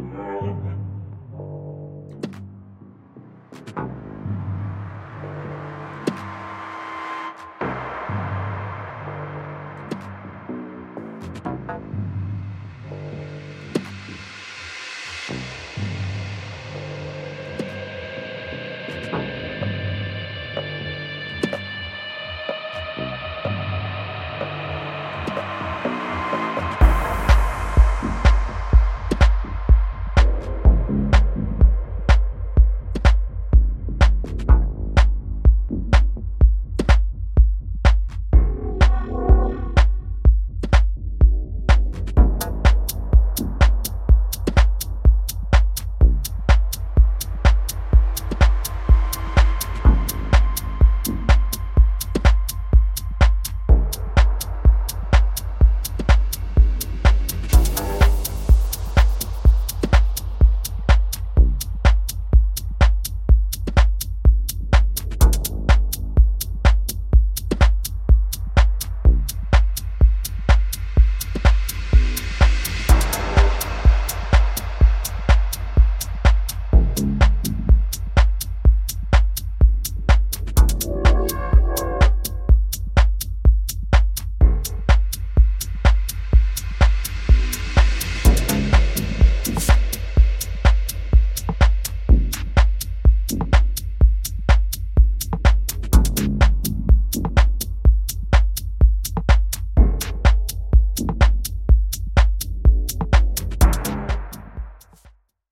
no